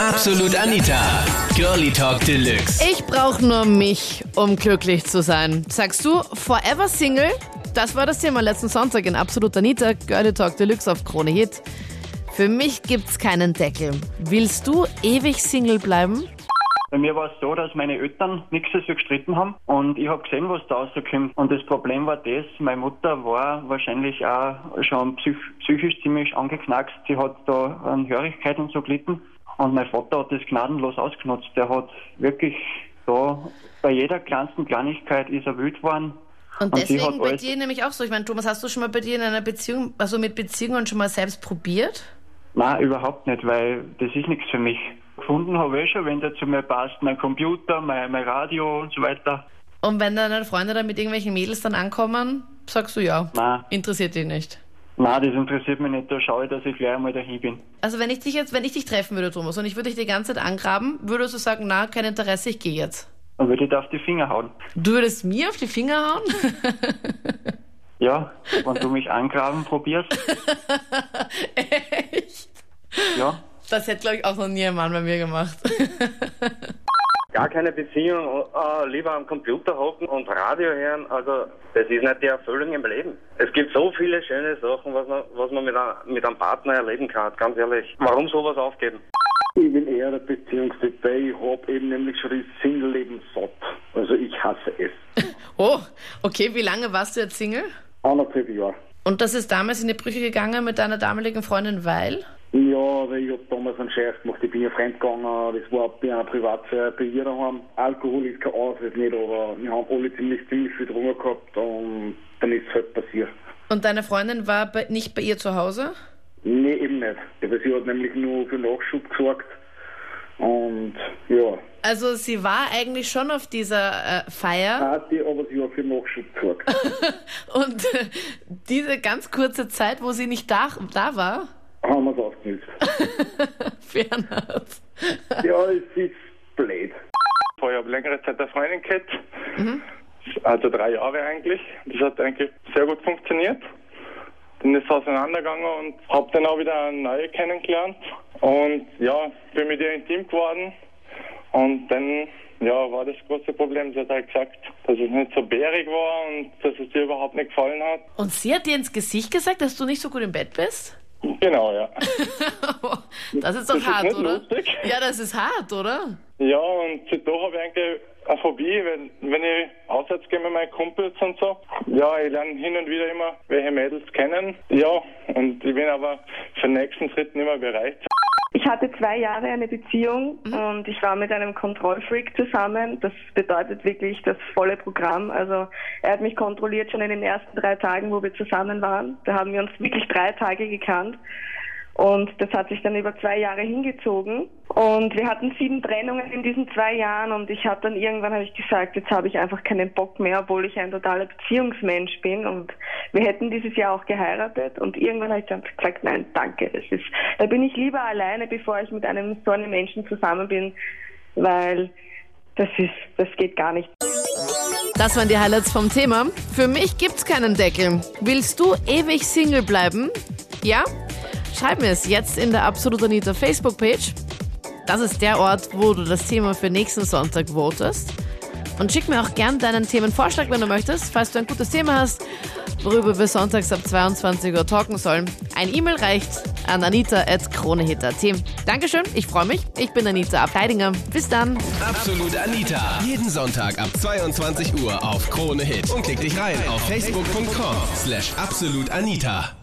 Absolut Anita. Girlie Talk Deluxe. Ich brauche nur mich, um glücklich zu sein. Sagst du Forever Single? Das war das Thema letzten Sonntag in Absolut Anita, Girlie Talk Deluxe auf Krone Hit. Für mich gibt's keinen Deckel. Willst du ewig Single bleiben? Bei mir war es so, dass meine Eltern nichts dafür gestritten haben und ich habe gesehen, was da rauskommt. Und das Problem war das, meine Mutter war wahrscheinlich auch schon psych psychisch ziemlich angeknackst. Sie hat da an Hörigkeit und so gelitten. Und mein Vater hat das gnadenlos ausgenutzt. Der hat wirklich da bei jeder kleinsten Kleinigkeit ist er wild geworden. Und sie deswegen bei dir nämlich auch so. Ich meine, Thomas, hast du schon mal bei dir in einer Beziehung, also mit Beziehungen schon mal selbst probiert? Nein, überhaupt nicht, weil das ist nichts für mich. Gefunden habe ich schon, wenn der zu mir passt, mein Computer, mein, mein Radio und so weiter. Und wenn deine Freunde dann mit irgendwelchen Mädels dann ankommen, sagst du ja. Nein. Interessiert dich nicht. Nein, das interessiert mich nicht. Da schaue ich, dass ich gleich einmal dahin bin. Also wenn ich dich jetzt, wenn ich dich treffen würde, Thomas, und ich würde dich die ganze Zeit angraben, würdest du sagen, na, kein Interesse, ich gehe jetzt. Dann würde ich da auf die Finger hauen. Du würdest mir auf die Finger hauen? Ja, wenn du mich angraben probierst. Echt? Ja. Das hätte, glaube ich, auch noch nie ein Mann bei mir gemacht. Gar keine Beziehung, äh, lieber am Computer hocken und Radio hören, also das ist nicht die Erfüllung im Leben. Es gibt so viele schöne Sachen, was man, was man mit, einem, mit einem Partner erleben kann, ganz ehrlich. Warum sowas aufgeben? Ich bin eher der Beziehungstyp, weil ich habe eben nämlich schon das Single-Leben satt. Also ich hasse es. Oh, okay, wie lange warst du jetzt Single? Anderthalb Jahre. Und das ist damals in die Brüche gegangen mit deiner damaligen Freundin, weil? Ja, weil ich habe damals einen Scheiß gemacht. Ich bin ja fremdgegangen. Das war bei einer bei ihr daheim. Alkohol ist kein Ausrede nicht, aber wir haben alle ziemlich, ziemlich viel drunter gehabt und dann ist es halt passiert. Und deine Freundin war bei, nicht bei ihr zu Hause? Nee, eben nicht. Weil sie hat nämlich nur für Nachschub gesorgt. Und ja, Also sie war eigentlich schon auf dieser äh, Feier Party, aber sie hat für Nachschub gesorgt. und äh, diese ganz kurze Zeit, wo sie nicht da, da war, Fernand. Ja, es ist blöd. Ich habe längere Zeit eine Freundin gehabt, also drei Jahre eigentlich. Das hat eigentlich sehr gut funktioniert. Dann ist es auseinandergegangen und habe dann auch wieder eine neue kennengelernt. Und ja, bin mit ihr intim geworden. Und dann ja, war das große Problem. Sie hat halt gesagt, dass es nicht so bärig war und dass es ihr überhaupt nicht gefallen hat. Und sie hat dir ins Gesicht gesagt, dass du nicht so gut im Bett bist? Genau, ja. Das ist doch Das ist hart, nicht oder? lustig. Ja, das ist hart, oder? Ja, und seitdem habe ich eigentlich eine Phobie, wenn, wenn ich auswärts gehe mit meinen Kumpels und so. Ja, ich lerne hin und wieder immer welche Mädels kennen. Ja, und ich bin aber für den nächsten Schritt nicht mehr bereit. Ich hatte zwei Jahre eine Beziehung und ich war mit einem Kontrollfreak zusammen. Das bedeutet wirklich das volle Programm. Also er hat mich kontrolliert schon in den ersten drei Tagen, wo wir zusammen waren. Da haben wir uns wirklich drei Tage gekannt. Und das hat sich dann über zwei Jahre hingezogen. Und wir hatten sieben Trennungen in diesen zwei Jahren. Und ich habe dann irgendwann habe ich gesagt, jetzt habe ich einfach keinen Bock mehr, obwohl ich ein totaler Beziehungsmensch bin. Und wir hätten dieses Jahr auch geheiratet. Und irgendwann habe ich dann gesagt, nein, danke. Das ist, da bin ich lieber alleine, bevor ich mit einem so einem Menschen zusammen bin, weil das ist, das geht gar nicht. Das waren die Highlights vom Thema. Für mich gibt's keinen Deckel. Willst du ewig Single bleiben? Ja? Schreib mir es jetzt in der Absolut Anita Facebook-Page. Das ist der Ort, wo du das Thema für nächsten Sonntag votest. Und schick mir auch gern deinen Themenvorschlag, wenn du möchtest, falls du ein gutes Thema hast, worüber wir sonntags ab 22 Uhr talken sollen. Ein E-Mail reicht an anita.kronehit.at. Dankeschön, ich freue mich. Ich bin Anita Abteidinger. Bis dann. Absolut Anita. Jeden Sonntag ab 22 Uhr auf Krone Hit. Und klick dich rein auf facebook.com slash absolutanita.